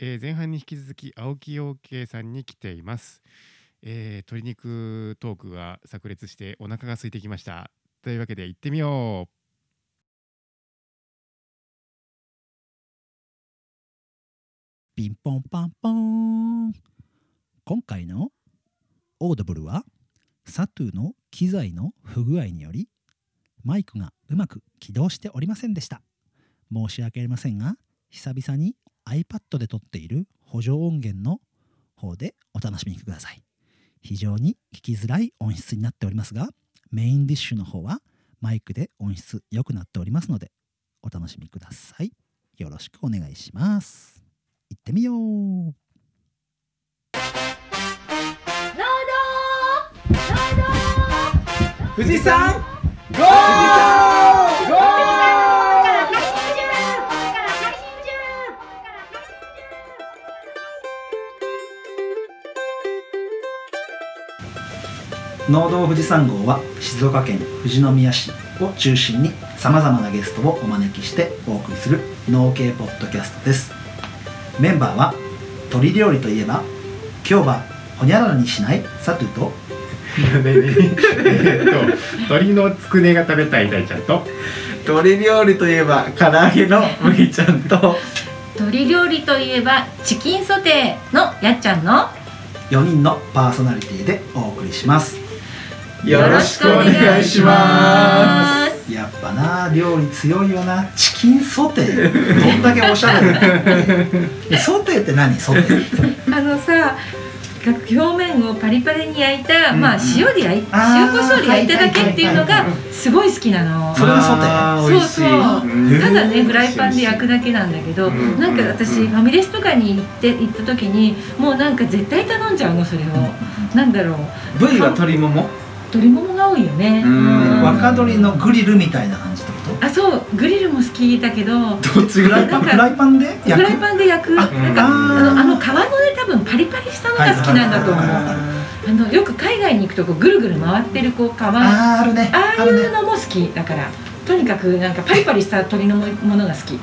えー前半に引き続き青木陽慶さんに来ています、えー鶏肉トークが炸裂してお腹が空いてきました。というわけで行ってみよう。ピンポンパンポーン。今回のオードブルはサトゥの機材の不具合によりマイクがうまく起動しておりませんでした。申し訳ありませんが久々に iPad で撮っている補助音源の方でお楽しみください。非常に聞きづらい音質になっておりますがメインディッシュの方はマイクで音質良くなっておりますのでお楽しみください。よろしくお願いします。行ってみよう。富士山ゴー農道富士山号は静岡県富士宮市を中心にさまざまなゲストをお招きしてお送りする農系ポッドキャストです。メンバーは鶏料理といえば今日はほにゃららにしないサトゥと。っと鶏のつくねが食べたい大ちゃんと。鶏料理といえば唐揚げの麦ちゃんと。鶏料理といえばチキンソテーのやっちゃんの。4人のパーソナリティでお送りしますよろしくお願いします。やっぱな料理強いよな。チキンソテー。どんだけおしゃれ ソテーって何？ソテー。あのさ表面をパリパリに焼いた、まあうん。塩で焼い塩コショウで焼いただけっていうのがすごい好きなの。それがソテー。そうそう。うんただねフライパンで焼くだけなんだけど、うんなんか私ファミレスとかに行って行った時にもうなんか絶対頼んじゃうのそれを、なんだろう。部位は鶏もも？鶏ももが多いよね。うん。若鶏のグリルみたいな感じってこと？あそう。グリルも好きだけど。どっちフライがパンフライパンで焼く？フライパンで焼く。あなんかあのあの皮のね多分パリパリしたのが好きなんだと思う、あのよく海外に行くとこうぐるぐる回ってるこう皮ああるね。あるねいうのも好きだから。とにかくなんかパリパリした鶏のものが好き。以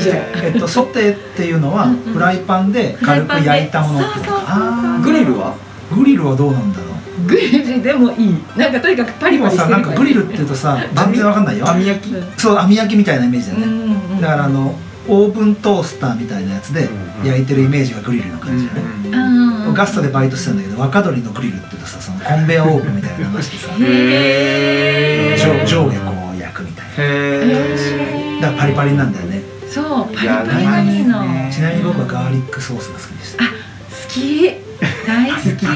上。えっと ソテーっていうのはフライパンで軽く焼いたものってこと？そうそうグリルは？グリルはどうなんだろう？グリルでもいい。なんかとにかくパリパリしてるさなんかグリルって言うとさ 全然わかんないよ。網焼き。うんそう網焼きみたいなイメージだよね。うんうんだからあのオーブントースターみたいなやつで焼いてるイメージがグリルの感じだよね。うんガストでバイトしてたんだけど若鶏のグリルって言うとさそのコンベヤオーブンみたいなのがしてさ。へー。上上下こう焼くみたいな。へだからパリパリなんだよね。そうパリパリがいいの。ちなみに僕はガーリックソースが好きでした。好き大好き。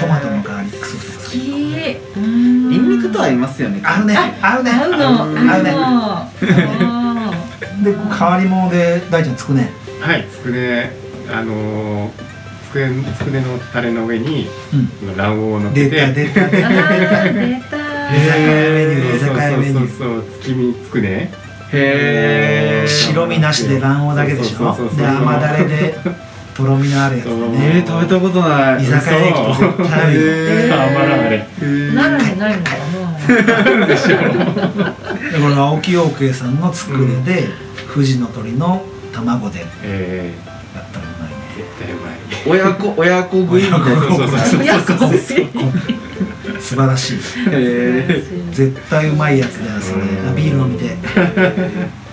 トマトのガーリックソースが好好き。きうんニンニクと合いますよね。合うね。あ合うね。合うの。合うね。で変わり者で大ちゃんつくね。はいつくね。あのーつくねつくねのタレの上にうん。卵黄をの出た出た出あた。ー出た。居酒屋メニュー居酒屋メニュー。そうそうそうそう月見つくね。へー白身なしで卵黄だけでしょ。で甘だれでとろみのあるやつえねー、食べたことない。居酒屋に行くと絶対あるよ。へー。甘ラーメンへー。奈良にないのかな。でこれ青木陽慶さんのつくねで富士の鳥の卵でやえったらうまいね。ー、絶対うまい。親子親子食いみたいな。そうそうそう親子素晴らしい。へ絶対うまいやつだよそれ。あビール飲みて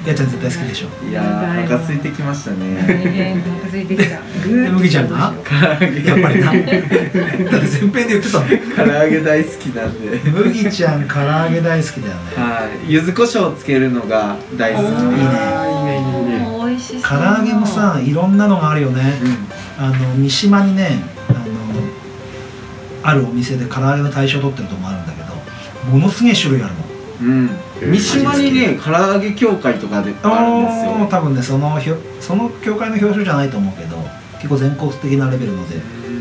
やっちゃん絶対好きでしょ。ーい。やーお腹空いてきましたね。ねお腹空いてきた。で麦ちゃんが唐揚げ。やっぱりな。だって前編で言ってたもん。唐揚げ大好きなんで。麦ちゃん唐揚げ大好きだよね。はい。柚子胡椒つけるのが大好き。いいね。いいねいいね。おー美味しそう唐揚げもさいろんなのがあるよね。あの三島にねあのあるお店で唐揚げの大賞取ってるとこもあるんだけどものすげえ種類あるのうん、うん、三島にね唐揚げ協会とかであるんですよ。多分ねそのひょその協会の表彰じゃないと思うけど結構全国的なレベルので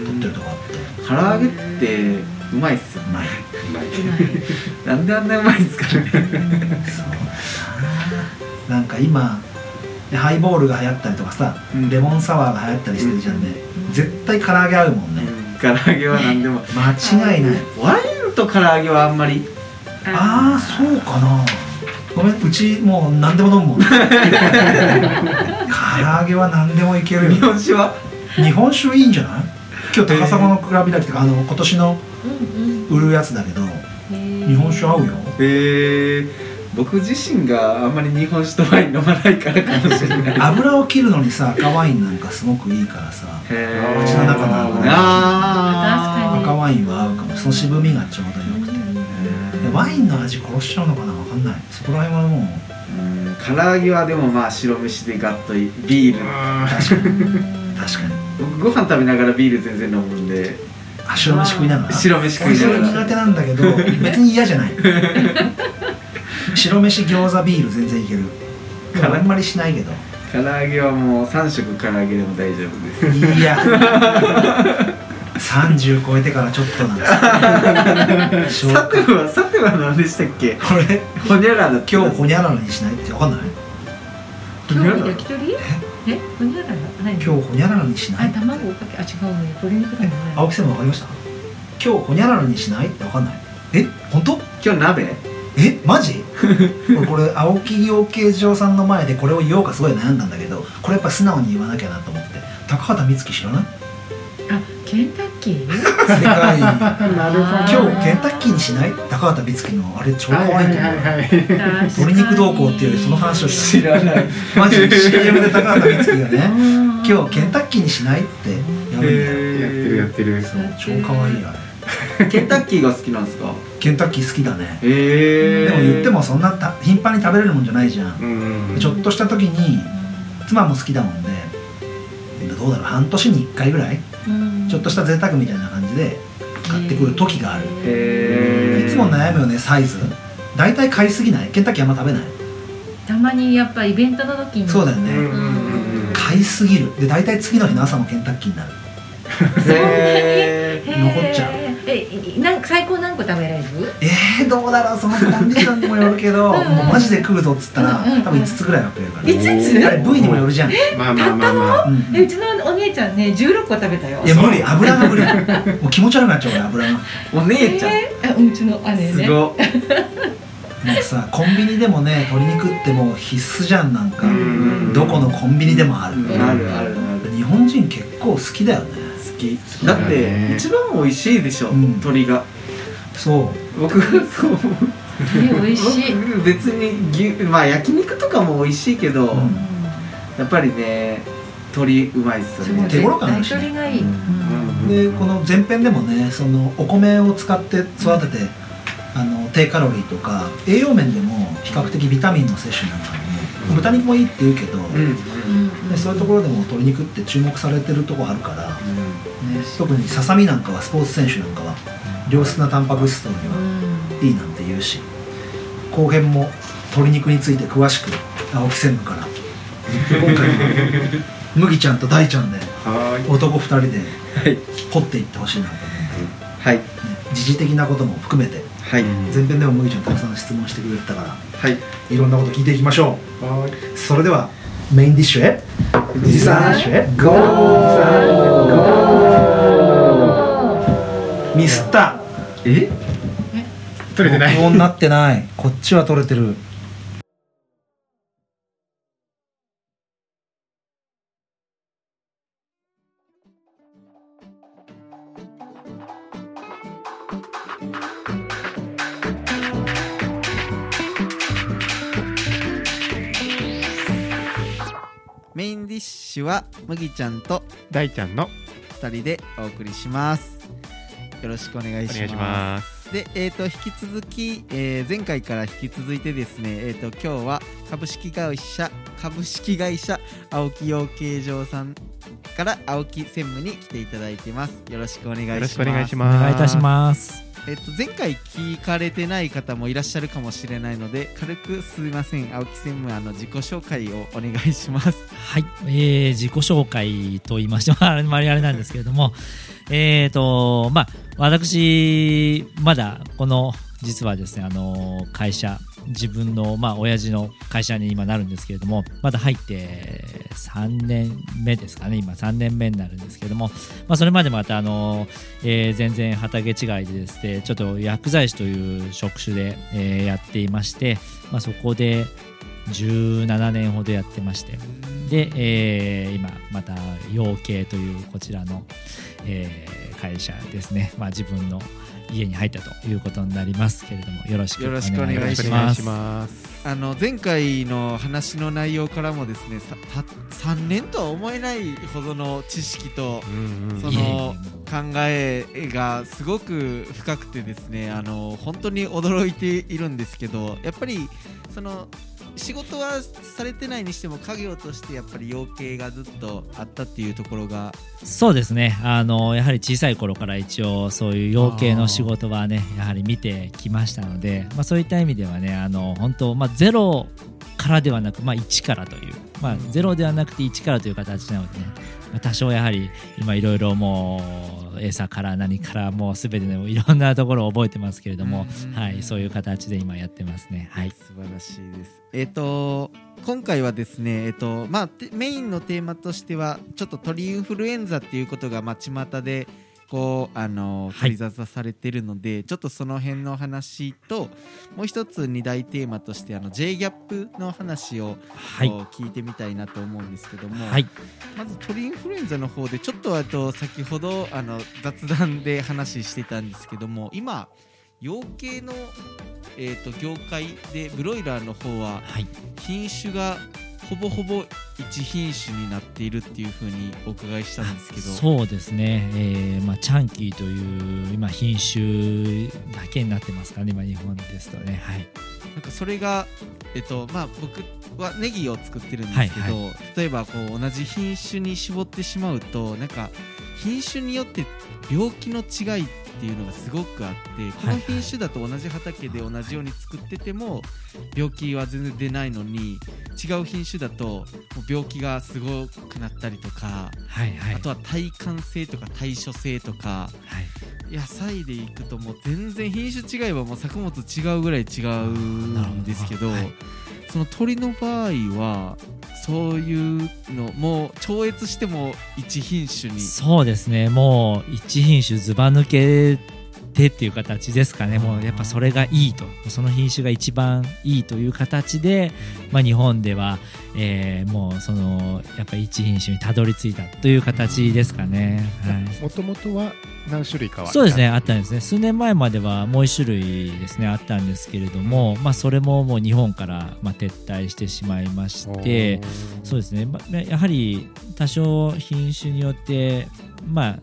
取ってるとこあって。唐揚げってうまいっすようまいうまい。なんであんなうまいんですかね。そう。だななんか今ハイボールが流行ったりとかさ、うん。レモンサワーが流行ったりしてるじゃんね、絶対唐揚げ合うもんね、唐揚げは何でも。間違いない。ワインと唐揚げはあんまりああそうかな。ごめんうちもう何でも飲むもん 唐揚げは何でもいける日よ本酒は？日本酒いいんじゃない？今日高砂の蔵開きとかあの今年のうん売るやつだけど日本酒合うよ。えー、僕自身があんまり日本酒とワイン飲まないからかもしれない。油を切るのにさ赤ワインなんかすごくいいからさ口の中の油あー。確か赤ワインは合うかも。その渋みがちょうどよくてでワインの味殺しちゃうのかな？わかんない。そこら辺はもう。うん唐揚げはでもまあ白飯でガッといビール。確かに。うん確かに。僕ご飯食べながらビール全然飲むんで。あ白飯食いながら？白飯食いながら。れ苦手なんだけど別に嫌じゃない。白飯餃子ビール全然いける。あんまりしないけど。唐揚げはもう3食唐揚げでも大丈夫です。いや 30超えてからちょっとなんですよ。さてはさては何でしたっけ？これ？ほにゃらら今日ほにゃららにしないってわかんない？今日焼き鳥？え？ほにゃら？ら何今日ほにゃららにしないあ卵をかけあ違うね鶏肉だもんね。青木さんわかりました？今日ほにゃららにしないってわかんない。え？本当？今日鍋？え？マジ？俺これ青木養鶏場さんの前でこれを言おうかすごい悩んだんだけどこれやっぱ素直に言わなきゃなと思って。高畑充希知らない？あケンタッキー？世界 なるほど今日ケンタッキーにしない高畑充希のあれ超可愛い。と思うはいはいはいはい鶏肉どうこうっていうよりその話をし知らないた。マジ CM で。高畑充希がね今今日ケンタッキーにしないってやるんだよ。やってるやってる超可愛いあれ。ケンタッキーが好きなんですかケンタッキー好きだね。でも言ってもそんなた頻繁に食べれるもんじゃないじゃん。うんちょっとした時に妻も好きだもんで。どうだろう。半年に1回ぐらい？ちょっとした贅沢みたいな感じで買ってくる時がある。へえいつも悩むよねサイズ。大体買いすぎない。ケンタッキーあんま食べない。たまにやっぱイベントの時に。そうだよね、うんうんうん買いすぎる。で大体次の日の朝もケンタッキーになる。へへー。残っちゃうえいなんか最高何個食べられる？えー、どうだろうそのコンディションにもよるけどうんもうマジで食うぞっつったらうんうん多分5つぐらいは食えるから。5つ？あれ部位にもよるじゃん、まあまあまあまあ。うんえうちのお姉ちゃんね16個食べたよ。いや無理。油が無理。もう気持ち悪くなっちゃう俺油が。お姉ちゃん。えーあうちの姉ね。すごっ。もうさコンビニでもね鶏肉ってもう必須じゃんなんか、うんどこのコンビニでもある、うん。あるあるある。日本人結構好きだよね。好き。だって一番美味しいでしょうん。鶏が。そう。僕そう。思う鶏美味しい。僕別に牛まあ焼肉とかも美味しいけど、うん。やっぱりね鶏うまいっすよね。手頃感あるしね。鶏がいい、うん。でこの前編でもねそのお米を使って育てて、あの低カロリーとか栄養面でも比較的ビタミンの摂取なんかも、うん。豚肉もいいって言うけど、うん。うん。でそういうところでも鶏肉って注目されてるとこあるから、ね、特にささみなんかはスポーツ選手なんかは良質なタンパク質取りにはいいなんて言うし後編も鶏肉について詳しく青木専務から今回は麦ちゃんと大ちゃんで男2人ではい。掘っていってほしいなと思うんで、はい。ね、時事的なことも含めてはい。前編でも麦ちゃんたくさん質問してくれてたからはい。いろんなこと聞いていきましょう。それではメインディッシュへディッシュへゴーミスった。え？取れてない。録音になってない。こっちは取れてる。メインディッシュは麦ちゃんと大ちゃんの。2人でお送りしますよろしくお願いします。で、えー、と引き続き、えー前回から引き続いてですね、えー、と今日は株式会社株式会社青木養鶏場さんから青木専務に来ていただいてます。よろしくお願いします。よろしくお願いしおます。願いいたします。えっと、前回聞かれてない方もいらっしゃるかもしれないので軽くすみません。青木専務あの自己紹介をお願いします。はい、えー自己紹介と言いましてもあんまりあれなんですけれども、えーとまあ、私、まだこの実はですね、あの会社、自分のまあ親父の会社に今なるんですけれどもまだ入って3年目ですかね今3年目になるんですけれども、まあ、それまでまたあの、え全然畑違いでですねちょっと薬剤師という職種で、えやっていまして、まあ、そこで17年ほどやってましてで、え今また養鶏というこちらの、え会社ですね、まあ、自分の家に入ったということになりますけれどもよろしくお願いしまよろしくお願いします。あの前回の話の内容からもですねさた3年とは思えないほどの知識とうんうん。その考えがすごく深くてですねあの本当に驚いているんですけどやっぱりその仕事はされてないにしても家業としてやっぱり養鶏がずっとあったっていうところが。そうですね。あのやはり小さい頃から一応そういう養鶏の仕事はねやはり見てきましたので、まあ、そういった意味ではねあの本当、まあ、ゼロからではなく、まあ、1からという、まあ、ゼロではなくて1からという形なのでね、まあ、多少やはり今いろいろもう餌から何からもう全てねいろんなところを覚えてますけれども、うんはい、そういう形で今やってますね。はい素晴らしいです。えっ、と今回はですねえっ、とまあてメインのテーマとしてはちょっと鳥インフルエンザっていうことがまあ巷でこうあのはい。取り沙汰されてるので、ちょっとその辺の話ともう一つ二大テーマとしてあの J ギャップの話をはい。聞いてみたいなと思うんですけども、はい。まず鳥インフルエンザの方でちょっとあと先ほどあの雑談で話してたんですけども今養鶏の、えー、と業界でブロイラーの方ははい。品種がほぼほぼ一品種になっているっていうふうにお伺いしたんですけど。そうですね、えーまあ、チャンキーという今品種だけになってますからね今日本ですとね。はい。なんかそれが、えっとまあ、僕はネギを作ってるんですけど、はい。例えばこう同じ品種に絞ってしまうとなんか品種によって病気の違いっていうのがすごくあってこの品種だと同じ畑で同じように作ってても病気は全然出ないのに違う品種だと病気がすごくなったりとかはいはい。あとは耐寒性とか対処性とかはい。野菜でいくともう全然品種違いはもう作物違うぐらい違うんですけど。はいその鳥の場合はそういうのもう超越しても一品種に。そうですね。もう一品種ずば抜けてっていう形ですかね。もうやっぱそれがいいと。その品種が一番いいという形で、まあ、日本では、えーもうそのやっぱ一品種にたどり着いたという形ですかね。はい。もともとは何種類かはそうですね。あったんですね。数年前まではもう一種類ですね。あったんですけれども、まあ、それももう日本からまあ撤退してしまいましてそうですね、まあ、やはり多少品種によってまあ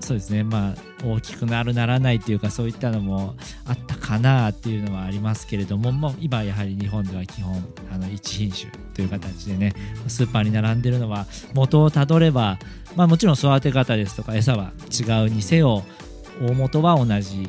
そうですね。まあ大きくなるならないっていうかそういったのもあったかなっていうのはありますけれども、もう今やはり日本では基本あの一品種という形でねスーパーに並んでるのは元をたどれば、まあ、もちろん育て方ですとか餌は違うにせよ大元は同じ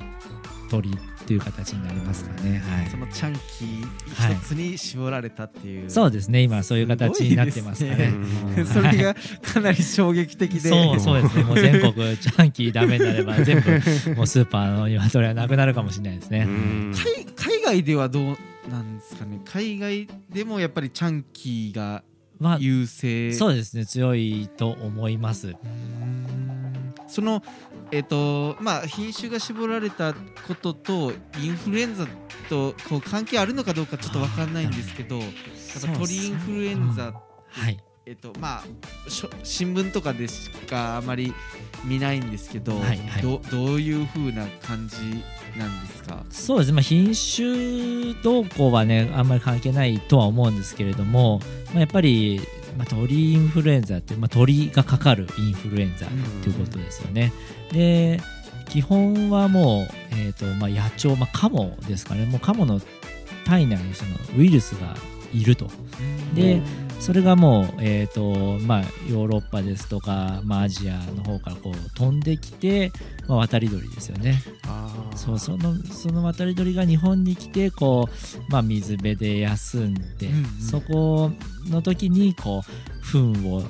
鳥という形になりますかね。はい。そのチャンキはいー一つに絞られたっていう、そうですね。今そういう形になってますかね。うん それがかなり衝撃的で。そうそうですね。もう全国ジャンキーダメになれば全部もうスーパーの鶏はなくなるかもしれないですね。うん。海海外ではどうなんですかね。海外でもやっぱりチャンキーがまあ優勢。そうですね。強いと思います。そのえっ、とまあ品種が絞られたこととインフルエンザとこう関係あるのかどうかちょっとわかんないんですけどやっぱ鳥インフルエンザ、はい。えっ、とまあ新聞とかでしかあまり見ないんですけど、はいはい。どどういう風な感じなんですか？そうですね、まあ、品種動向はねあんまり関係ないとは思うんですけれども、まあ、やっぱり、まあ、鳥インフルエンザって、まあ、鳥がかかるインフルエンザということですよね。で基本はもう、えーとまあ、野鳥、まあ、カモですかね。もうカモの体内にそのウイルスがいると。でそれがもう、えーとまあ、ヨーロッパですとか、まあ、アジアの方からこう飛んできて、まあ、渡り鳥ですよね。そうそのその渡り鳥が日本に来てこう、まあ、水辺で休んで、うんうん。そこの時にこう糞を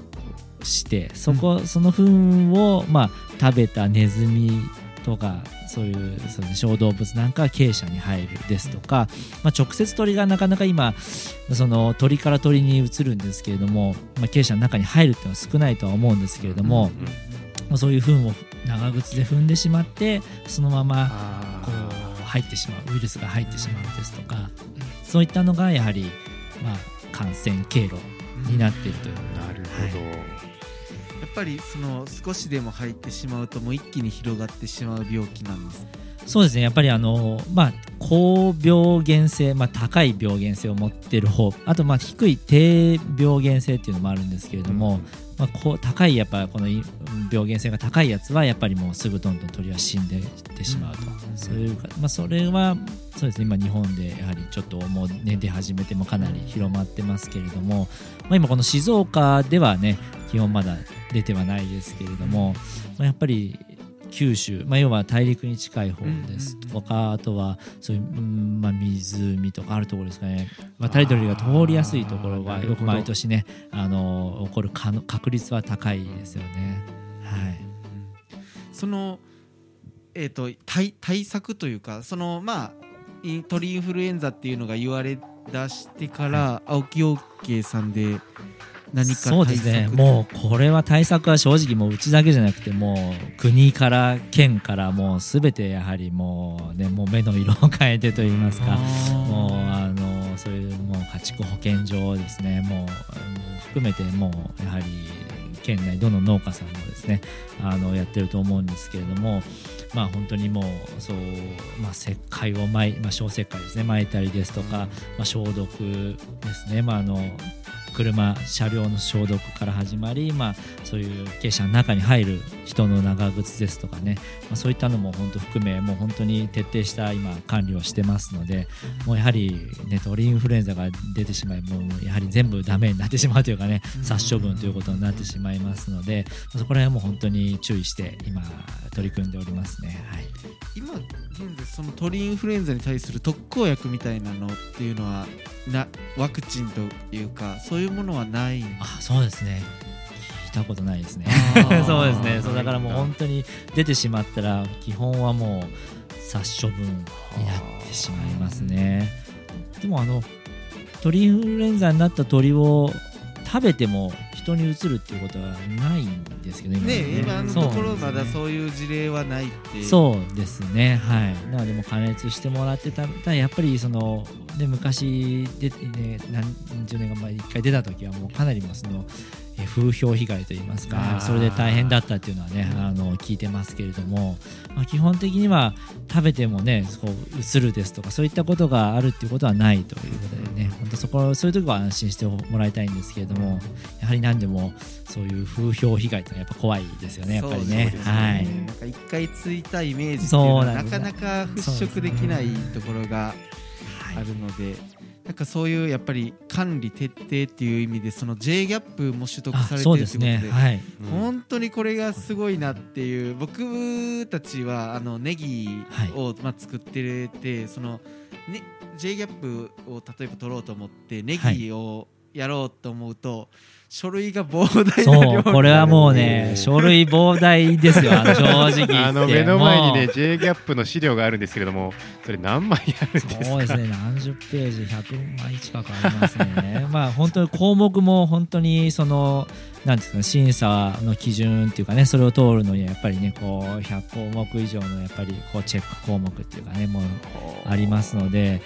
してそこ、その糞を、まあ、食べたネズミとかそういうそう、ね、小動物なんかは鶏舎に入るですとか、まあ、直接鳥がなかなか今その鳥から鳥に移るんですけれども、まあ、鶏舎の中に入るっていうのは少ないとは思うんですけれども、まあ、そういう糞を長靴で踏んでしまってそのままこう入ってしまうウイルスが入ってしまうですとかそういったのがやはり、まあ、感染経路になっているという。なるほど、やっぱりその少しでも入ってしまうともう一気に広がってしまう病気なんです。そうですね。やっぱりあの、まあ、高病原性、まあ、高い病原性を持っている方あとまあ低い低病原性っていうのもあるんですけれども、まあ、こう高いやっぱこのい病原性が高いやつはやっぱりもうすぐどんどん鳥は死んでいってしまうと、そういうか、まあ、それはそうですね。今日本でやはりちょっともうね出始めてもかなり広まってますけれども、まあ、今この静岡ではね基本まだ出てはないですけれども、まあ、やっぱり九州、まあ、要は大陸に近い方です。とか、あとはそういう、うんまあ、湖とかあるところですかね。渡り鳥が通りやすいところがよく毎年ねあの起こる確率は高いですよね。はい。そのえー、と対対策というかそのまあ鳥インフルエンザっていうのが言われ出してから、青木養鶏さんで何かそうですね。もうこれは対策は正直もううちだけじゃなくてもう国から県からもうすべてやはりもうねもう目の色を変えてと言いますか。もうあのそういうもう家畜保健所ですね。もううん含めてもうやはり県内どの農家さんもですねあのやってると思うんですけれどもまあ本当にもうそうまあ石灰をまいまあ小石灰ですね撒いたりですとか、まあ、消毒ですね。まああの車車両の消毒から始まり、まあ、そういう傾斜の中に入る人の長靴ですとかね、まあ、そういったのも本当含めもう本当に徹底した今管理をしてますのでもうやはり、ね、鳥インフルエンザが出てしまいもうやはり全部ダメになってしまうというかね殺処分ということになってしまいますのでそこら辺はもう本当に注意して今取り組んでおりますね。はい。今現在その鳥インフルエンザに対する特効薬みたいなのっていうのはなワクチンというかそういうものはない？んあそうですね。聞いたことないですね。そうですね。そうだ。からもう本当に出てしまったら基本はもう殺処分になってしまいますね。でもあの鳥インフルエンザになった鳥を食べても人にうつるっていうことはないんですけど今ね。今のところまだうそういう事例はないってそうですね。はい。なのでもう加熱してもらってたただやっぱりそので昔で、ね、何十年か前に一回出た時はもうかなりもうそのえ風評被害といいますあかー。それで大変だったっていうのはねあの聞いてますけれども、まあ、基本的には食べてもねこううつるですとかそういったことがあるっていうことはないということでね本当そこそういうところは安心してもらいたいんですけれどもやはり何でもそういう風評被害ってのはやっぱ怖いですよねやっぱりね。そうですはい。なんか一回ついたイメージっていうのはなかなか払拭できないところがあるので、なんかそういうやっぱり管理徹底っていう意味でその J ギャップも取得あされてるってことですね。はい。本当にこれがすごいなっていう僕たちはあのネギを、まあ、作っててその、ね、J ギャップを例えば取ろうと思ってネギをやろうと思うと、書類が膨大な量そうこれはもうね 書類膨大ですよ正直言って。あの目の前にね J ギャップの資料があるんですけれどもそれ何枚あるんですか？そうですね何十ページ100枚近くありますね。まあ本当に項目も本当にそのなんですかね審査の基準っていうかねそれを通るのにはやっぱりねこう100項目以上のやっぱりこうチェック項目っていうかねもうありますので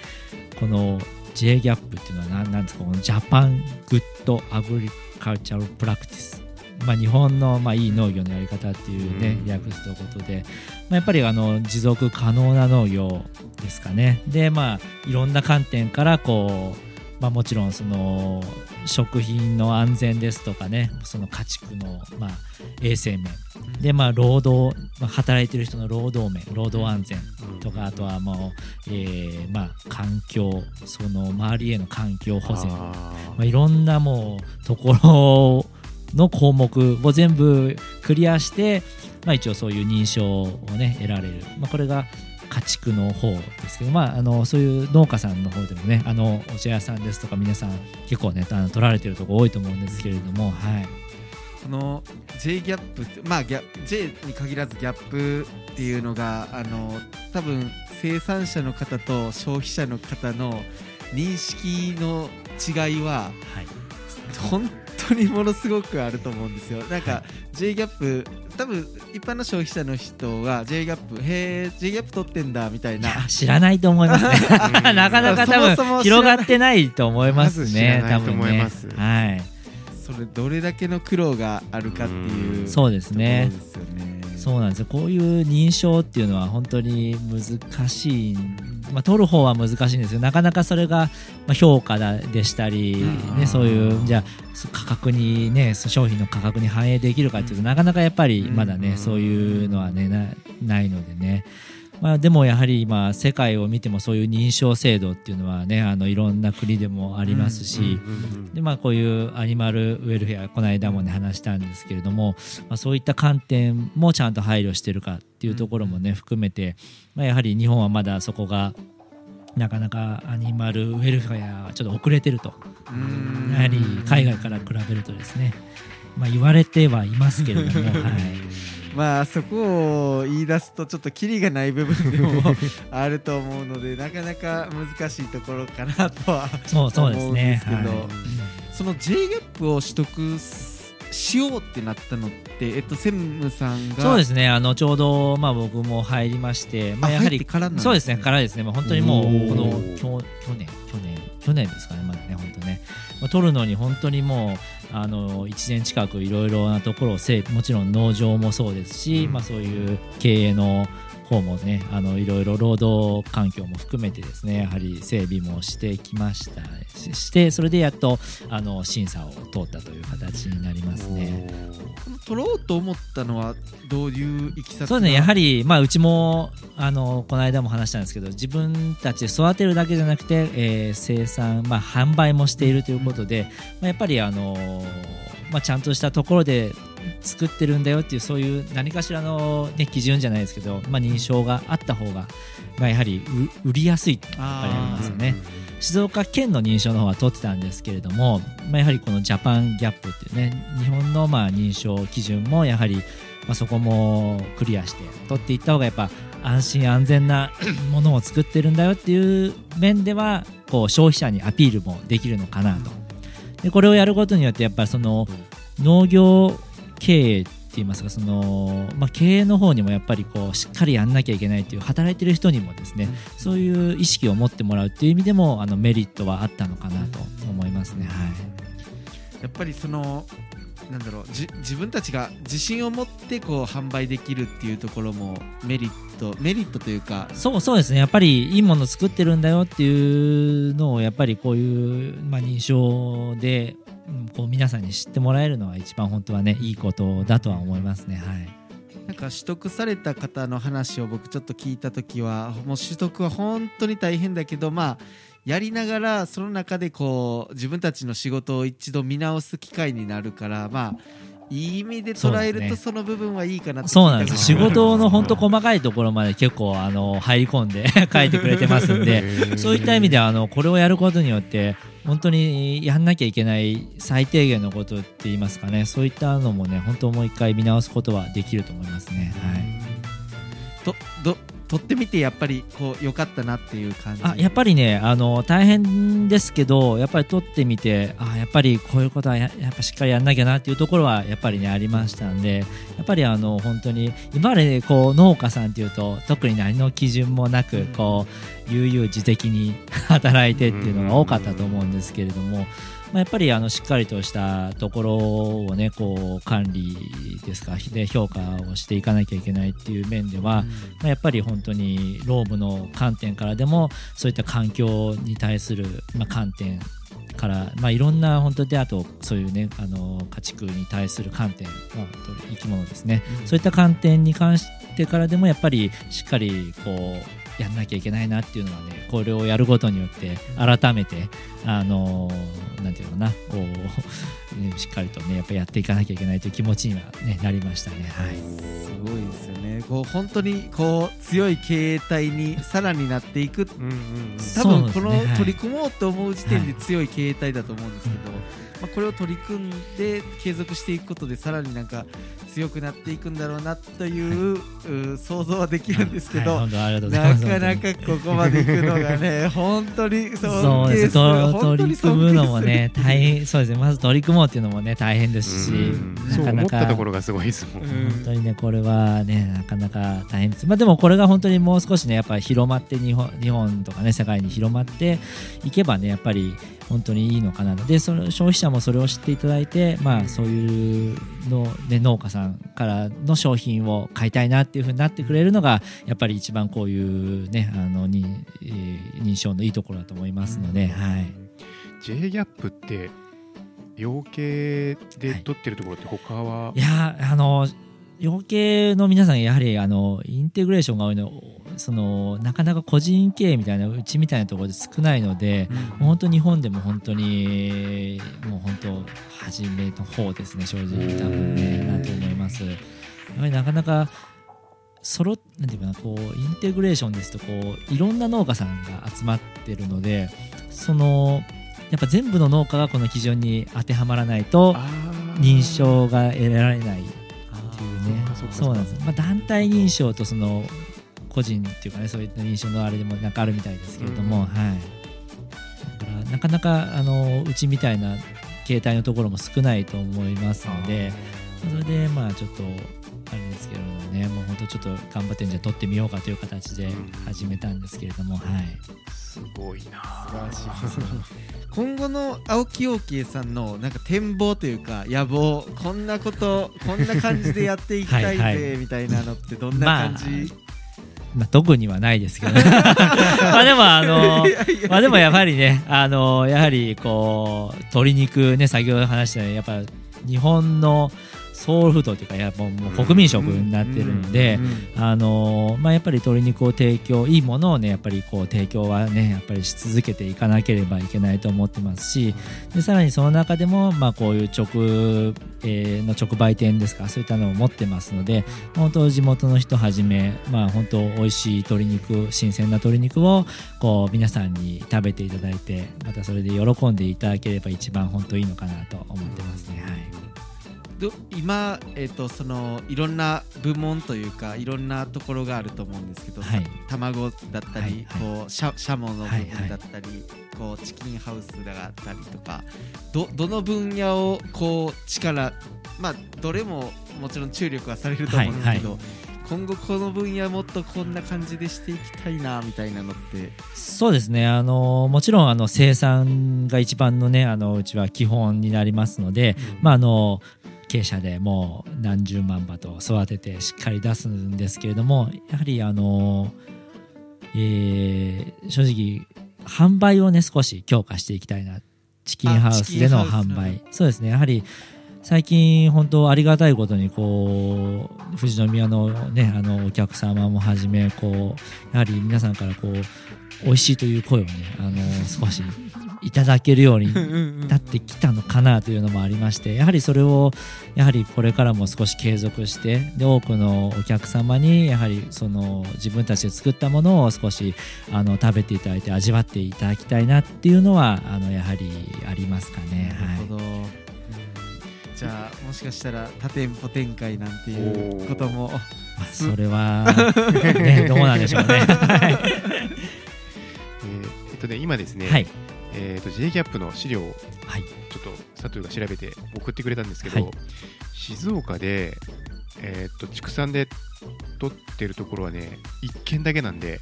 この J ギャップっていうのは何なんですかこの Japan Good Agricultural Practice。まあ、日本のまあいい農業のやり方っていうね、うん。訳すということで、まあ、やっぱりあの持続可能な農業ですかね。でまあいろんな観点からこう、まあ、もちろんその食品の安全ですとかねその家畜のまあ衛生面。でまあ労働、まあ、働いてる人の労働面労働安全とかあとはもう、えーまあ環境その周りへの環境保全。まああ、いろんなもうところの項目を全部クリアして、まあ、一応そういう認証をね得られる、まあ、これが家畜の方ですけど、まあ、あのそういう農家さんの方でもねあのお茶屋さんですとか皆さん結構ねあの取られてるとこ多いと思うんですけれども、はい、この J ギャップってまあギャ J に限らずギャップっていうのがあの多分生産者の方と消費者の方の認識の違いははい。本当にものすごくあると思うんですよ。なんか J ギャップ多分一般の消費者の人が J ギャップへえ J ギャップ取ってんだみたいな。知らないと思いますね。なかなか多分広がってないと思いますね多分ね。はい。それどれだけの苦労があるかっていううん。そうですね。ですよねそうなんですよ。こういう認証っていうのは本当に難しい、まあ、取る方は難しいんですよ。なかなかそれがまあ評価だでしたり、うん。ね、そういうじゃ価格にねそ商品の価格に反映できるかっていうとなかなかやっぱりまだね、うん。そういうのはねなないのでね。まあ、でもやはり今世界を見てもそういう認証制度っていうのはねあのいろんな国でもありますし、でまあ、こういうアニマルウェルフェアこの間もね話したんですけれども、まあ、そういった観点もちゃんと配慮してるかっていうところもね含めて、まあ、やはり日本はまだそこがなかなかアニマルウェルフェアはちょっと遅れてると。うん。やはり海外から比べるとですね、まあ、言われてはいますけれども、はい、まあそこを言い出すとちょっとキリがない部分でもあると思うのでなかなか難しいところかなとはそうそうですね。思うんですけどはいその J ギャップを取得しようってなったのってえっと専務さんが。そうですね。あのちょうど、まあ、僕も入りまして、まあ、あやはりからね。そうですね。からですね、まあ、本当にもうこのきょ去年去年去年ですかねまだね本当ね、まあ、取るのに本当にもうあの1年近くいろいろなところをもちろん農場もそうですし、うん。まあ、そういう経営の方もねあのいろいろ労働環境も含めてですねやはり整備もしてきましたししてそれでやっとあの審査を通ったという形になりますね。取ろうと思ったのはどういういきさつそうですねやはりり、まあ、うちもあのこの間も話したんですけど自分たちで育てるだけじゃなくて、えー生産、まあ、販売もしているということで、まあ、やっぱり、あのまあ、ちゃんとしたところで作ってるんだよっていうそういう何かしらの、ね、基準じゃないですけど、まあ、認証があった方が、まあ、やはり売りやすいってありますよね。静岡県の認証の方は取ってたんですけれども、まあ、やはりこのジャパンギャップっていうね日本のまあ認証基準もやはり、まあ、そこもクリアして取っていった方がやっぱ安心安全な ものを作ってるんだよっていう面ではこう消費者にアピールもできるのかなとでこれをやることによってやっぱりその農業経営って言いますかその、まあ、経営の方にもやっぱりこうしっかりやんなきゃいけないっていう働いてる人にもですねそういう意識を持ってもらうっていう意味でもあのメリットはあったのかなと思いますね。はい。やっぱりそのなんだろうじ自分たちが自信を持ってこう販売できるっていうところもメリットメリットというか。そうそうですね。やっぱりいいもの作ってるんだよっていうのをやっぱりこういう、まあ、認証で、うんこう皆さんに知ってもらえるのは一番本当はねいいことだとは思いますね。はい。なんか取得された方の話を僕ちょっと聞いた時はもう取得は本当に大変だけどまあやりながらその中でこう自分たちの仕事を一度見直す機会になるからまあいい意味で捉えるとその部分はいいかなってそうなんです。仕事の本当細かいところまで結構あの入り込んで 書いてくれてますんでそういった意味ではあのこれをやることによって本当にやんなきゃいけない最低限のことって言いますかね。そういったのもね本当もう一回見直すことはできると思いますね。はい。とど取ってみてやっぱりこう良かったなっていう感じあやっぱりねあの大変ですけどやっぱり撮ってみてあやっぱりこういうことはややっぱしっかりやんなきゃなっていうところはやっぱりねありましたんでやっぱりあの本当に今までこう農家さんっていうと特に何の基準もなくこう悠々自適に働いてっていうのが多かったと思うんですけれども。まあ、やっぱりあのしっかりとしたところをねこう管理ですかで評価をしていかなきゃいけないっていう面では、まあ、やっぱり本当に労務の観点からでもそういった環境に対する、まあ、観点から、まあ、いろんな本当であとそういうねあの家畜に対する観点、まあ、生き物ですね、そういった観点に関してからでもやっぱりしっかりこうやんなきゃいけないなっていうのはねこれをやることによって改めてあのなんていうのかなこうねしっかりとねやっぱやっていかなきゃいけないという気持ちには、ね、なりましたね。はい。すごいですよね。こう本当にこう強い形態にさらになっていく。うんうんうん。多分このね。はい。取り組もうと思う時点では強い形態だと思うんですけど、まあ、これを取り組んで継続していくことでさらになんか強くなっていくんだろうなという,、う想像はできるんですけど、はい。本当ありがとうござい。ます。なかなかここまで行くのがね 本当にそう尊敬です。と本当取り組むのもね大変そうですね。まず取り組もうっていうのもね大変ですし、うん。そう思ったなかなかところがすごいですもん。うん。本当にねこれはねなかなか大変です。まあでもこれが本当にもう少しねやっぱり広まって日本日本とかね世界に広まっていけばねやっぱり本当にいいのかなでその消費者もそれを知っていただいてまあそういうの、ね、農家さんからの商品を買いたいなっていうふうになってくれるのがやっぱり一番こういうねあのに、えー認証のいいところだと思いますので、はい。J ギャップって養鶏で取ってるところって他は、い。やーあの養鶏の皆さんやはりあのインテグレーションが多いのそのなかなか個人経営みたいなうちみたいなところで少ないので、もう本当日本でも本当にもう本当初めの方ですね正直多分ねなと思います。やはりなかなかそろなんていうかなこうインテグレーションですとこういろんな農家さんが集まってるのでそのやっぱ全部の農家がこの基準に当てはまらないと認証が得られないっていうね。まあ、団体認証とその個人っていうかねそういった認証のあれでもなんかあるみたいですけれども、うん。はい。だからなかなかあのうちみたいな携帯のところも少ないと思いますのでそれでまあちょっとあれですけれどもねもう本当ちょっと頑張ってんじゃ撮ってみようかという形で始めたんですけれども、はい。すごいな。素晴らしい。ですね今後の青木陽慶さんのなんか展望というか野望こんなことこんな感じでやっていきたいはいはぜみたいなのってどんな感じ、まあ、特にはないですけど まあでもあの まあでもやはりね、あのやはりこう鶏肉ね先ほど話したようにやっぱ日本のソウルフードというかやっぱもう国民食になってるんで、あのまあやっぱり鶏肉を提供いいものをねやっぱりこう提供はねやっぱりし続けていかなければいけないと思ってますしでさらにその中でもまあこういう直、えーの直売店ですかそういったのを持ってますので本当地元の人はじめまあ本当美味しい鶏肉新鮮な鶏肉をこう皆さんに食べていただいてまたそれで喜んでいただければ一番本当いいのかなと思ってます今、えー、とそのいろんな部門というかいろんなところがあると思うんですけど、はい。卵だったり、はいはい。こうシャシャモの部はいはい分だったり、こうチキンハウスがあったりとかどどの分野をこう力まあどれももちろん注力はされると思うんですけど、はい今後この分野もっとこんな感じでしていきたいなみたいなのって。そうですね。あのもちろんあの生産が一番のねあのうちは基本になりますので、まああの経営者でもう何十万羽と育ててしっかり出すんですけれどもやはりあの、えー正直販売をね少し強化していきたいなチキンハウスでの販売。そうですね。やはり最近本当ありがたいことにこう富士宮のねあのお客様もはじめこうやはり皆さんからこう美味しいという声をねあの少しいただけるようになってきたのかなというのもありましてやはりそれをやはりこれからも少し継続してで多くのお客様にやはりその自分たちで作ったものを少しあの食べていただいて味わっていただきたいなっていうのはあのやはりありますかね。はいなるほど、うん。じゃあもしかしたら多店舗展開なんていうことも。まあそれは、ね、どうなんでしょうね。はい。えーえっとね今ですね、はいえっと J ギャップの資料をはいちょっと佐藤が調べて送ってくれたんですけど、はい静岡でえっと畜産で取ってるところはね一軒だけなんで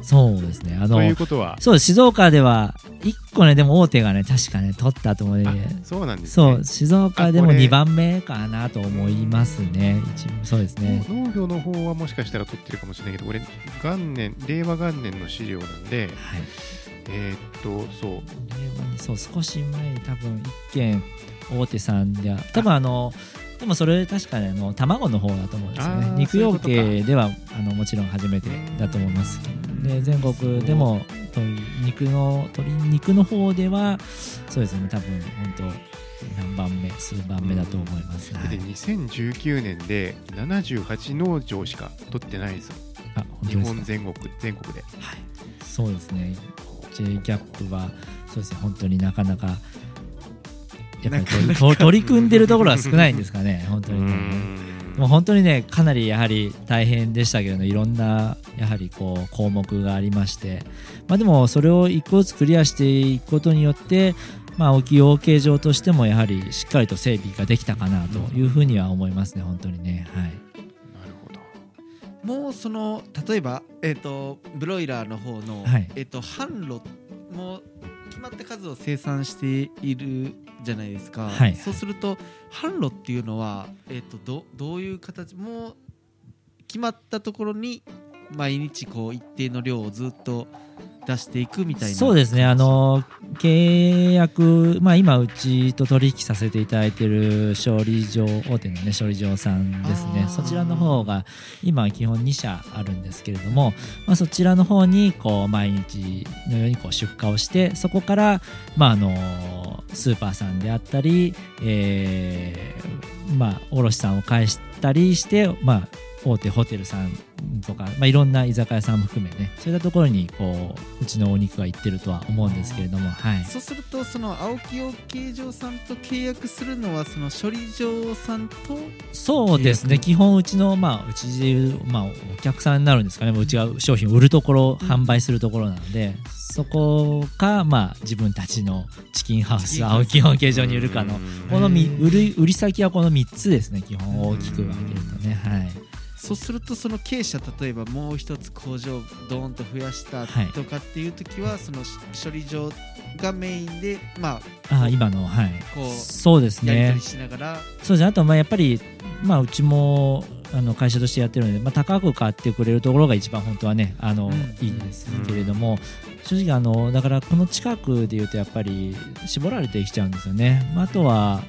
そうですね。あのということはそう静岡では1個ねでも大手がね確かね取ったと思うあね。そうなんですねそう静岡でもあこれ2番目かなと思いますね。一そうですね。農業の方はもしかしたら取ってるかもしれないけど俺元年令和元年の資料なんではい。えーっとそう。そう少し前に多分1軒大手さんでは多分あのでもそれ確かにあの卵の方だと思うんですよね。肉養そういうことか。鶏ではあのもちろん初めてだと思いますで全国でも鶏肉の鶏肉の方ではそうですね。多分本当何番目数番目だと思います、はでい、2019年で78農場しか取ってないんですよ。あ本ですか。本全国全国で。そうですね J ギャップはそうですね本当になかなかやっぱり取り組んでるところは少ないんですかね 本当にね。もう本当にねかなりやはり大変でしたけど、ね、いろんなやはりこう項目がありまして、まあ、でもそれを一個ずつクリアしていくことによって、まあ、青木養鶏場としてもやはりしっかりと整備ができたかなというふうには思いますね本当にね。はいもうその例えば、えー、とブロイラーの方の、はい。えー、と販路も決まった数を生産しているじゃないですか、はい。そうすると販路っていうのは、えー、とどどういう形もう決まったところに毎日こう一定の量をずっと出していくみたいな。そうですね。あの契約、まあ、今うちと取引させていただいている勝利場大手のね勝利場さんですね。そちらの方が今基本2社あるんですけれども、まあ、そちらの方にこう毎日のようにこう出荷をしてそこから、まあ、あのスーパーさんであったり、えーまあ、卸さんを介したりして、まあ、大手ホテルさんとか、まあ、いろんな居酒屋さんも含めねそういったところにこううちのお肉が行ってるとは思うんですけれども、はい、そうするとその青木養鶏場さんと契約するのはその処理場さんとそうですね。基本うちの、まあ、うちでいう、まあ、お客さんになるんですかね。うちが商品を売るところ、うん販売するところなのでそこか、まあ、自分たちのチキンハウス青木養鶏場に売るかのうん。この売る売り先はこの3つですね基本。大きく分けるとね。はいそうするとその経営者例えばもう一つ工場をドーンと増やしたはい。とかっていう時は、その処理場がメインでまああ今のはい。こうそうですね。やり取りしながら、そうですね。あとまあやっぱり、まあ、うちもあの会社としてやってるので、まあ、高く買ってくれるところが一番本当はねあの、うん。いいですけれども、正直あのだからこの近くでいうとやっぱり絞られてきちゃうんですよね、まあ、あとは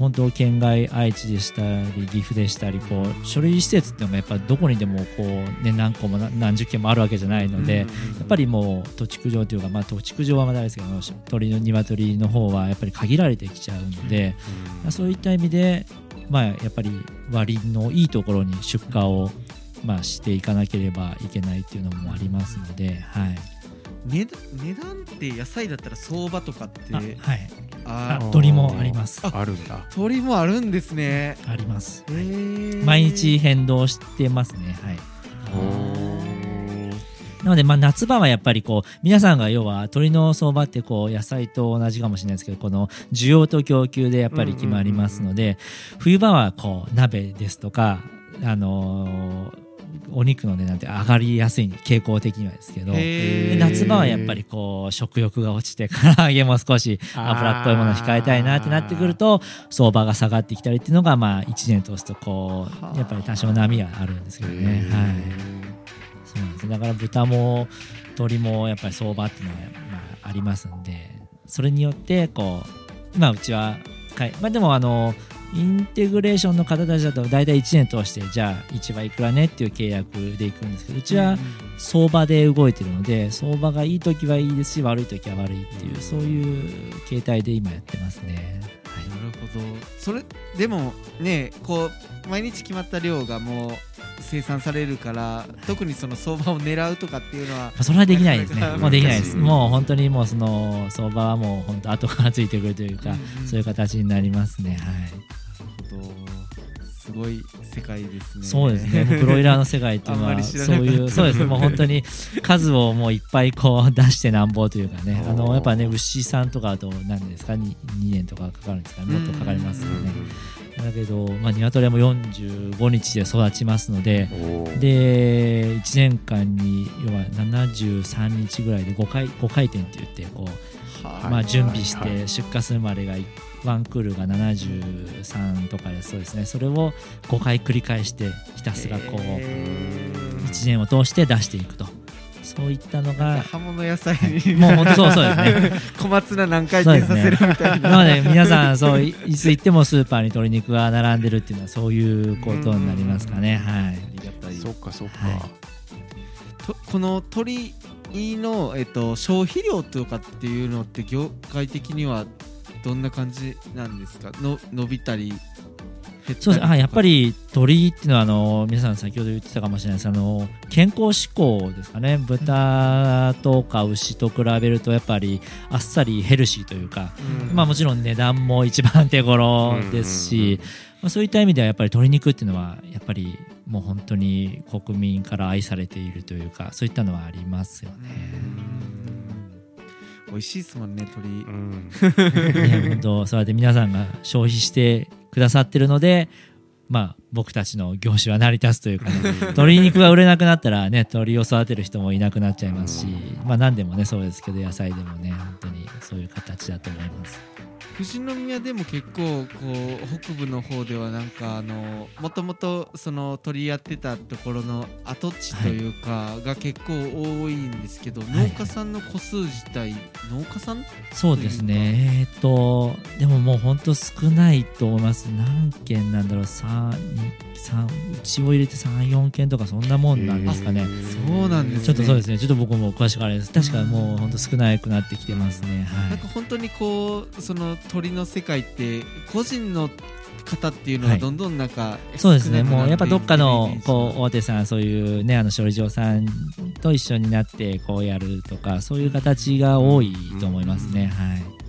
本当県外愛知でしたり岐阜でしたりこう処理施設っていうのがやっぱどこにでもこう、ね、何個もな何十件もあるわけじゃないので、やっぱりもう土地区場というか、まあ、土地区場はまだですけど鳥の鶏の方はやっぱり限られてきちゃうので、そういった意味で、まあ、やっぱり割のいいところに出荷を、まあ、していかなければいけないっていうのもありますので、はい、値段値段って野菜だったら相場とかってあはい、鳥もあります。あるんだ。鳥もあるんですね。あります。毎日変動してますね。はい。おなので、まあ、夏場はやっぱりこう皆さんが要は鳥の相場ってこう野菜と同じかもしれないですけどこの需要と供給でやっぱり決まりますので冬場はこう鍋ですとかあのーお肉の値段って上がりやすい傾向的にはですけど夏場はやっぱりこう食欲が落ちて唐揚げも少し脂っこいものを控えたいなってなってくると相場が下がってきたりっていうのがまあ1年通すとこはあ。うやっぱり多少波はあるんですけどね。はい。そうなんです。だから豚も鶏もやっぱり相場っていうのは、まあ、ありますんでそれによってこうまあうちはまあ、でもあのインテグレーションの方たちだと大体1年通してじゃあ市場いくらねっていう契約でいくんですけどうちは相場で動いてるので相場がいい時はいいですし悪い時は悪いっていうそういう形態で今やってますね。はいなるほどそれでもねこう毎日決まった量がもう生産されるから特にその相場を狙うとかっていうのはまあそれはできないですねもうできないです。もう本当にもうその相場はもう本当後からついてくるというか、うんうんそういう形になりますね。はい。なるほどすごい世界ですねそうですね。ブロイラーの世界っていうのはそういうそうですね。もう本当に数をもういっぱいこう出してなんぼというかね。あのやっぱね牛さんとかだと何ですか？2, 2年とかかかるんですかね。もっとかかりますよね。だけどまあ鶏はもう45日で育ちますので。で1年間に要は73日ぐらいで5回 ,5 回転って言ってこうまあ、準備しはいて出荷するまでがワンクールが73とかでそうですね。それを5回繰り返してひたすらこうへー。1年を通して出していくと。そういったのが葉物野菜にもう本当そうそうですね。小松菜何回転させるみたいな。なので皆さんそういいつ行ってもスーパーに鶏肉が並んでるっていうのはそういうことになりますかね。はい。ありがたい。そっかそっか、はい。とこの鳥の、えっと、消費量とかっていうのって業界的にはどんな感じなんですか？の伸びたりそうです。あやっぱりり鳥っていうのはあの皆さん先ほど言ってたかもしれないです。あの健康志向ですかね。豚とか牛と比べるとやっぱりあっさりヘルシーというか、まあもちろん値段も一番手頃ですし、まあ、そういった意味ではやっぱり鶏肉っていうのはやっぱりもう本当に国民から愛されているというかそういったのはありますよね。美味しいですもんね鳥。うん。ね本当そうやって皆さんが消費してくださってるのでまあ僕たちの業種は成り立つというか、ね、鶏肉が売れなくなったらね鶏を育てる人もいなくなっちゃいますし、まあ何でもねそうですけど野菜でもね本当にそういう形だと思います。富士宮でも結構こう北部の方ではなんかあのもともとその取りやってたところの跡地というかが結構多いんですけど、い。農家さんの個数自体農家さん？そうですね。えーっとでももう本当少ないと思います。何件なんだろう？3三うちを入れて34件とかそんなもんなんですかね。そうなんですねちょっとそうですね、ちょっと僕も詳しくあれです。確かもう本当少なくなってきてますね。はいなんか。本当にこうその鳥の世界って個人の方っていうのははいどんどんなんか、そうですね、もうやっぱどっかのこう大手さん、そういうね、あの処理場さんと一緒になってこうやるとか、そういう形が多いと思いますね。はい。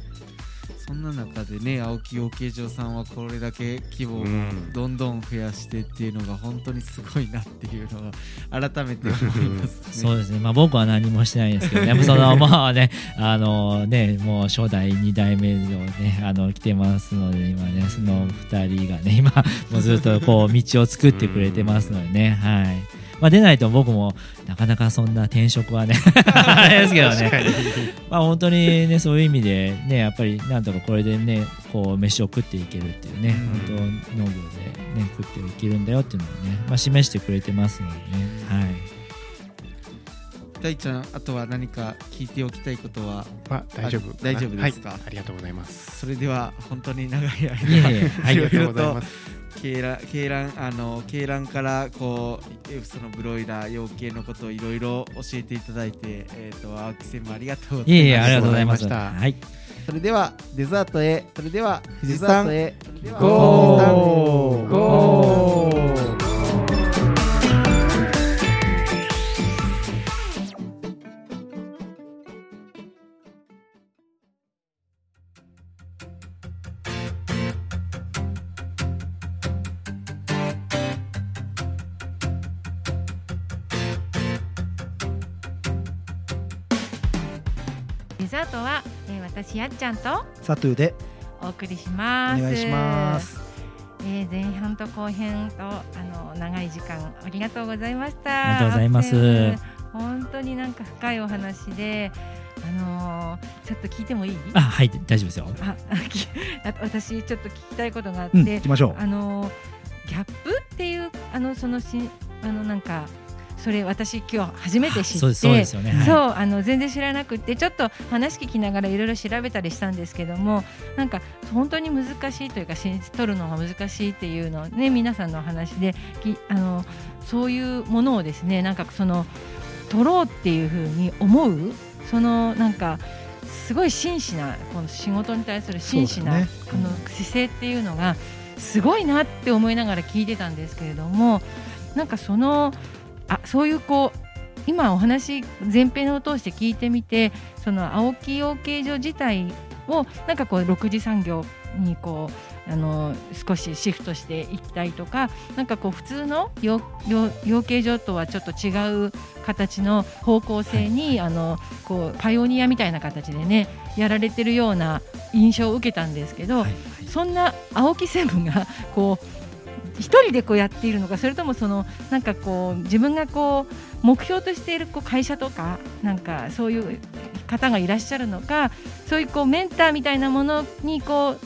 そんな中でね青木養鶏場さんはこれだけ規模をうんどんどん増やしてっていうのが本当にすごいなっていうのが改めて思いますね。そうですね、まあ僕は何もしてないんですけどね、そのまあね、あのね、もう初代、2代目のね、あの来てますので、今ね、その2人がね、今、もうずっとこう道を作ってくれてますのでね、はい。まあ出ないと僕もなかなかそんな転職はね、あれですけどね。まあ本当にねそういう意味でねやっぱりなんとかこれでねこう飯を食っていけるっていうね、うん。本当農業でね食っていけるんだよっていうのをね、まあ、示してくれてますのでね、はい。大ちゃんあとは何か聞いておきたいことはは大丈夫。あ大丈夫ですか？はい。ありがとうございます。それでは本当に長い間いえいえ。ありがとうろございます鶏卵鶏卵あの鶏卵からこうえそのブロイラー養鶏のことをいろいろ教えていただいてえっ、と青木専務ありがとうございますいえいえありがとうございます。ありがとうございましたはい。それではデザートへ。それでは富士山へゴー。ゴちゃんとサトゥーでお送りしおます。願いします。えー、前半と後編とあの長い時間ありがとうございました。ありがとうございます本当になんか深いお話で、あのーちょっと聞いてもいい？あはい大丈夫ですよ。あ、私ちょっと聞きたいことがあって、うん、行きましょう。あのーギャップっていうあのそのしあのなんかそれ私今日初めて知って。そうあの全然知らなくってちょっと話聞きながらいろいろ調べたりしたんですけどもなんか本当に難しいというか信じ取るのが難しいっていうのをね皆さんのお話できあのそういうものをですねなんかその取ろうっていうふうに思うそのなんかすごい真摯なこの仕事に対する真摯な、ね。この姿勢っていうのがすごいなって思いながら聞いてたんですけれどもなんかそのあそういうこう今お話前編を通して聞いてみてその青木養鶏場自体をなんかこう6次産業にこうあの少しシフトしていきたいとかなんかこう普通の養鶏場とはちょっと違う形の方向性に、あのこうパイオニアみたいな形でねやられてるような印象を受けたんですけど、はいそんな青木専務がこう一人でこうやっているのかそれともそのなんかこう自分がこう目標としているこう会社とかなんかそういう方がいらっしゃるのかそういうこうメンターみたいなものにこう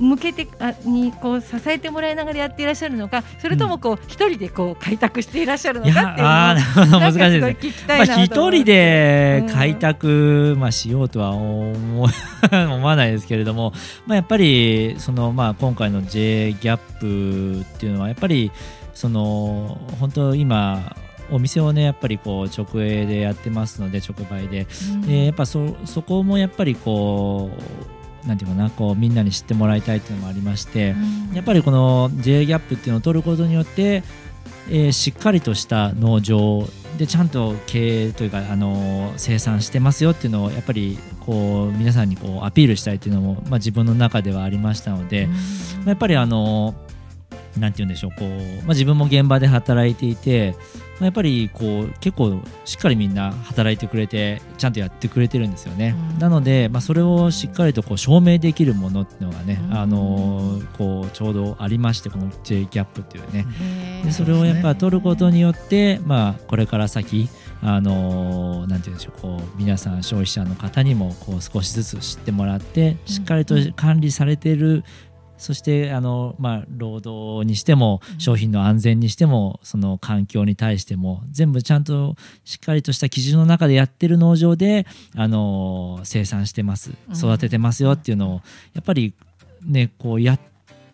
向けてあにこう支えてもらいながらやっていらっしゃるのかそれともこう一人でこう開拓していらっしゃるのいかっていうやあ難しいですね。なんかすごい聞きたまあ人で開拓、まあ、しようとは思わ 思わないですけれども、まあ、やっぱりその、まあ、今回の J ギャップっていうのはやっぱりその本当今お店をねやっぱりこう直営でやってますので直売で。うんでやっぱそそこもやっぱりこうなんていうかなこうみんなに知ってもらいたいっていうのもありましてうん。やっぱりこの J ギャップっていうのを取ることによって、えーしっかりとした農場でちゃんと経営というか、あのー生産してますよっていうのをやっぱりこう皆さんにこうアピールしたいっていうのも、まあ、自分の中ではありましたので、まあやっぱりあのなんて言うんでしょうこう、まあ、自分も現場で働いていて、まあ、やっぱりこう結構しっかりみんな働いてくれてちゃんとやってくれてるんですよね、うん。なので、まあ、それをしっかりとこう証明できるものっていうのがね、うん。あのこうちょうどありましてこの J ギャップっていうね、でそれをやっぱ取ることによって、まあ、これから先あのなんて言うんでしょうこう皆さん消費者の方にもこう少しずつ知ってもらってしっかりと管理されている、そしてあの、まあ、労働にしてもうん。商品の安全にしてもその環境に対しても全部ちゃんとしっかりとした基準の中でやってる農場であの生産してますうん。育ててますよっていうのをやっぱりねこうやっ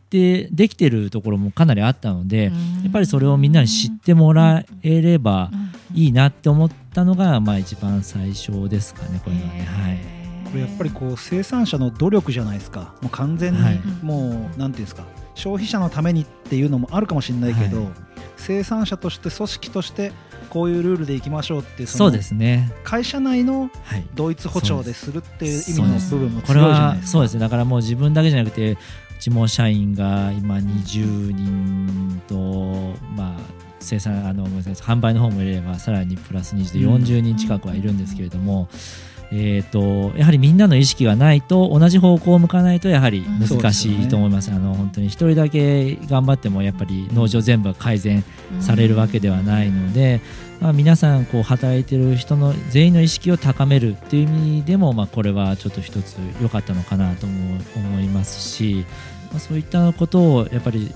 てできてるところもかなりあったので、やっぱりそれをみんなに知ってもらえればいいなって思ったのが、まあ、一番最初ですかねこれはね。はいこれやっぱりこう生産者の努力じゃないですか。もう完全にはい。もうなんていうんですか。消費者のためにっていうのもあるかもしれないけど、はい。生産者として組織としてこういうルールでいきましょうっていうそうのですね、会社内のはい、同一歩調でするっていう意味の部分も強いじゃないですか。はそうですね。だからもう自分だけじゃなくてうちも社員が今20人とまあ生産あのごめんなさい販売の方も入れればさらにプラス20でうん40人近くはいるんですけれども、えー、とやはりみんなの意識がないと同じ方向を向かないとやはり難しいと思います,、あの本当に一人だけ頑張ってもやっぱり農場全部改善されるわけではないので、まあ、皆さんこう働いてる人の全員の意識を高めるっていう意味でも、まあ、これはちょっと一つ良かったのかなとも思いますし、まあ、そういったことをやっぱり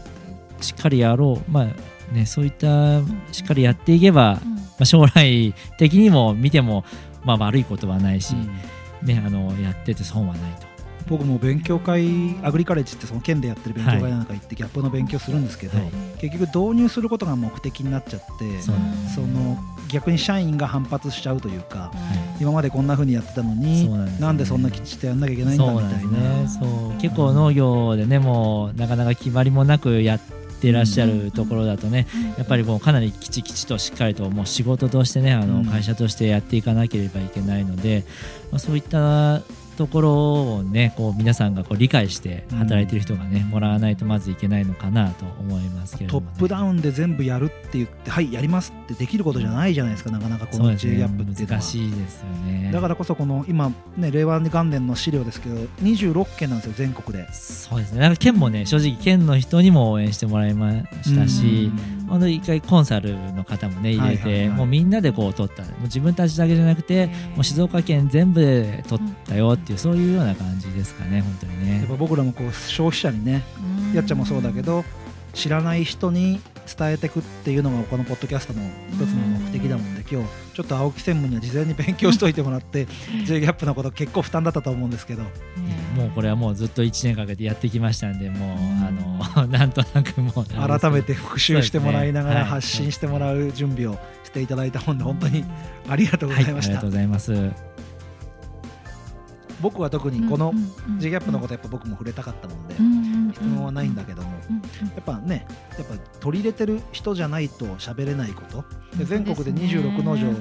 しっかりやろう、まあね、そういったしっかりやっていけば、まあ、将来的にも見ても、まあ、悪いことはないし、うん。ね、あのやってて損はないと。僕も勉強会アグリカレッジってその県でやってる勉強会なんか行ってギャップの勉強するんですけど、はい。結局導入することが目的になっちゃってその逆に社員が反発しちゃうというかい。今までこんな風にやってたのになんね。でそんなきちっとやんなきゃいけないんだみたいな。ね。そう。結構農業でねもうなかなか決まりもなくやってらっしゃるところだとね、やっぱりもうかなりきちきちとしっかりともう仕事としてねあうん。の会社としてやっていかなければいけないので、まあ、そういったところをねこう皆さんがこう理解して働いてる人がね、もらわないとまずいけないのかなと思いますけれども、ね、トップダウンで全部やるって言ってはいやりますってできることじゃないじゃないですか。なかなかこの J ギねャップっていうのは。難しいですよね。だからこそこの今ね令和元年の資料ですけど26件なんですよ全国で。そうですね。なんか県もね正直県の人にも応援してもらいましたし、本当に一回コンサルの方もね入れて、もうみんなでこう取った。もう自分たちだけじゃなくてもう静岡県全部で取ったよっていうそういうような感じですかね本当にね。やっぱ僕らもこう消費者にねやっちゃんもそうだけど知らない人に伝えていくっていうのがこのポッドキャストの一つの目的だもんで今日ちょっと青木専務には事前に勉強しといてもらって J ギャップのこと結構負担だったと思うんですけど。もうこれはもうずっと1年かけてやってきましたんでもうあのなんとなくもう改めて復習してもらいながら発信してもらう準備をしていただいたもんで本当にありがとうごはいざいました。ありがとうございます僕は特にこの J ギャップのことやっぱ僕も触れたかったもんで質問はないんだけどもやっぱねやっぱ取り入れてる人じゃないと喋れないこと。で全国で26農場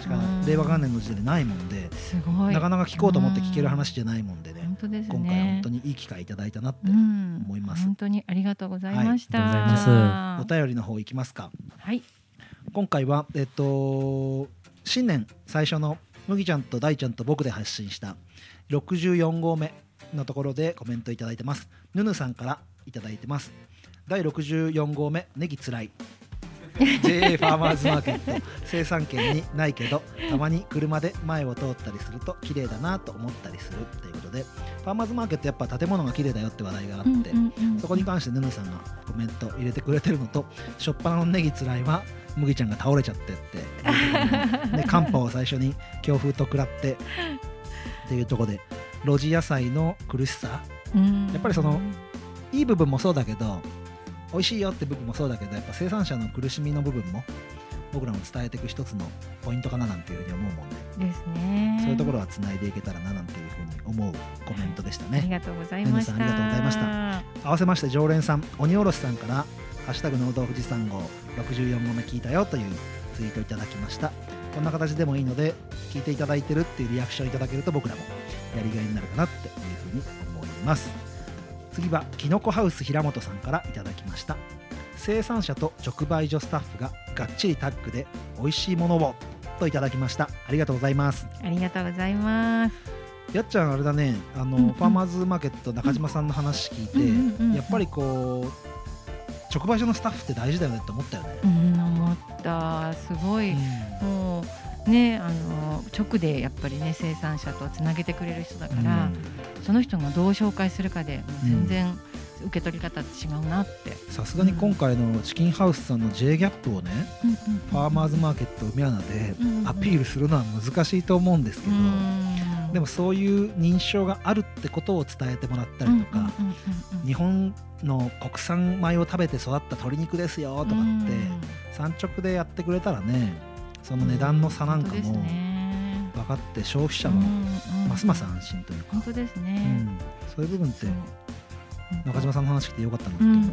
しかうん。令和元年の時点でないもんですごい。なかなか聞こうと思って聞ける話じゃないもんでね。本当ですね。今回は本当にいい機会いただいたなってうん。思います。本当にありがとうございました、お便りの方いきますか。はい。今回はえっと新年最初の麦ちゃんと大ちゃんと僕で発信した64号目のところでコメントいただいてます。ぬぬさんからいただいてます。第64号目ネギつらい JA ファーマーズマーケット。生産権にないけどたまに車で前を通ったりすると綺麗だなと思ったりする。ということでファーマーズマーケットやっぱ建物が綺麗だよって話題があって、そこに関してヌヌさんがコメント入れてくれてるのと初っ端のネギつらいは麦ちゃんが倒れちゃってって、ね、寒波を最初に強風と食らってっていうところで露地野菜の苦しさやっぱりそのいい部分もそうだけど美味しいよって部分もそうだけどやっぱ生産者の苦しみの部分も僕らも伝えていく一つのポイントかななんていうふうに思うもんで、ですね。そういうところはつないでいけたらななんていうふうに思うコメントでしたね。ありがとうございました。メンさんありがとうございました合わせまして常連さん鬼おろしさんから「ハッシュタグ農道富士山号64号目聞いたよ」というツイートいただきました。こんな形でもいいので聞いていただいてるっていうリアクションいただけると僕らもやりがいになるかなっていうふうに思います。次はきのこハウス平本さんからいただきました。生産者と直売所スタッフががっちりタッグで美味しいものをといただきました。ありがとうございます。ありがとうございます。やっちゃんあれだねあの、うんうん。ファーマーズマーケット中島さんの話聞いて、うんうんうんうん。やっぱりこう直売所のスタッフって大事だよねって思ったよね。うん、思った。すごい。もうね、あの直でやっぱりね生産者とつなげてくれる人だから、その人がどう紹介するかで全然受け取り方って違うなって。さすがに今回のチキンハウスさんの J ギャップをね、ファーマーズマーケット梅穴でうんうんアピールするのは難しいと思うんですけど、うんでもそういう認証があるってことを伝えてもらったりとか、日本の国産米を食べて育った鶏肉ですよとかって、産直でやってくれたらねその値段の差なんかもね。分かって消費者うんもうん。ますます安心というか、本当ですうね。ん、そういう部分って中島さんの話聞いてよかったなと思う。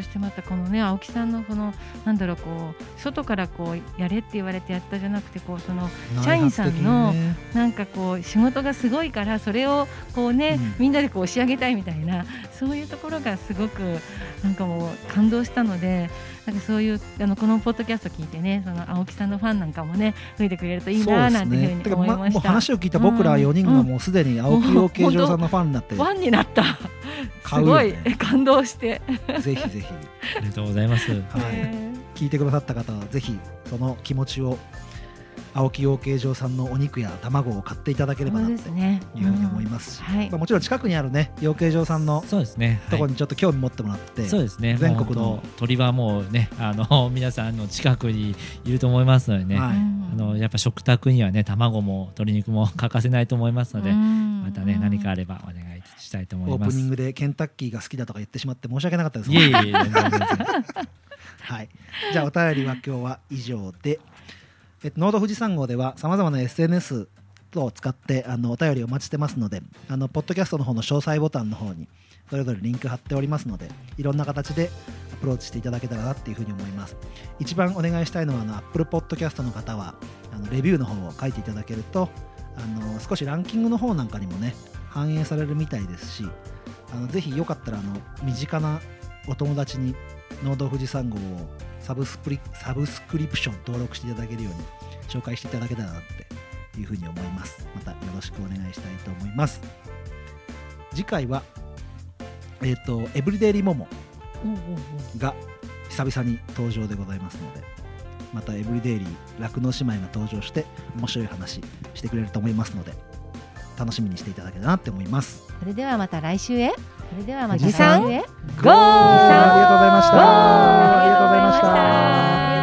そしてまたこのね青木さんのこのなんだろうこう外からこうやれって言われてやったじゃなくてこうその社員さんのなんかこう仕事がすごいからそれをこうね、うん。みんなでこう仕上げたいみたいなそういうところがすごくなんかもう感動したのでなんかそういうあのこのポッドキャスト聞いてねその青木さんのファンなんかもね増えてくれるといいななんていうふうに思いました。もう話を聞いた僕ら4人がもうすでに青木養鶏場さんのファンになって、ファンになった。すごいね感動して。ぜひぜひ、ありがとうございます。はい、ね聞いてくださった方はぜひその気持ちを青木養鶏場さんのお肉や卵を買っていただければなと。いうふうに思いますし、まあ、もちろん近くにあるね養鶏場さんのそうですね。とこはいろにちょっと興味持ってもらって、そうですね。全国の鳥はもうね、あの 皆さんの近くにいると思いますのでね。はいあのやっぱ食卓にはね卵も鶏肉も欠かせないと思いますので、ままたね何かあればお願いしたいと思います。オープニングでケンタッキーが好きだとか言ってしまって申し訳なかったですいえいえ はい、じゃあお便りは今日は以上で、えっと、ノード富士山号ではさまざまな SNS を使ってあのお便りお待ちしてますのであのポッドキャストの方の詳細ボタンの方にそれぞれリンク貼っておりますのでいろんな形でアプローチしていただけたらなっていうふうに思います。一番お願いしたいのはあの Apple Podcast の方はあのレビューの方を書いていただけるとあの少しランキングの方なんかにもね反映されるみたいですしあのぜひよかったらあの身近なお友達に農道富士山号をサブスプリサブスクリプション登録していただけるように紹介していただけたらなっていうふうに思います。またよろしくお願いしたいと思います。次回はえっ、とエブリデイリモモが久々に登場でございますのでまたエブリデイリー酪農姉妹が登場して面白い話してくれると思いますので楽しみにしていただけたらなって思います。それではまた来週へ。それではまた来週へ。ゴーありがとうございました。ありがとうございました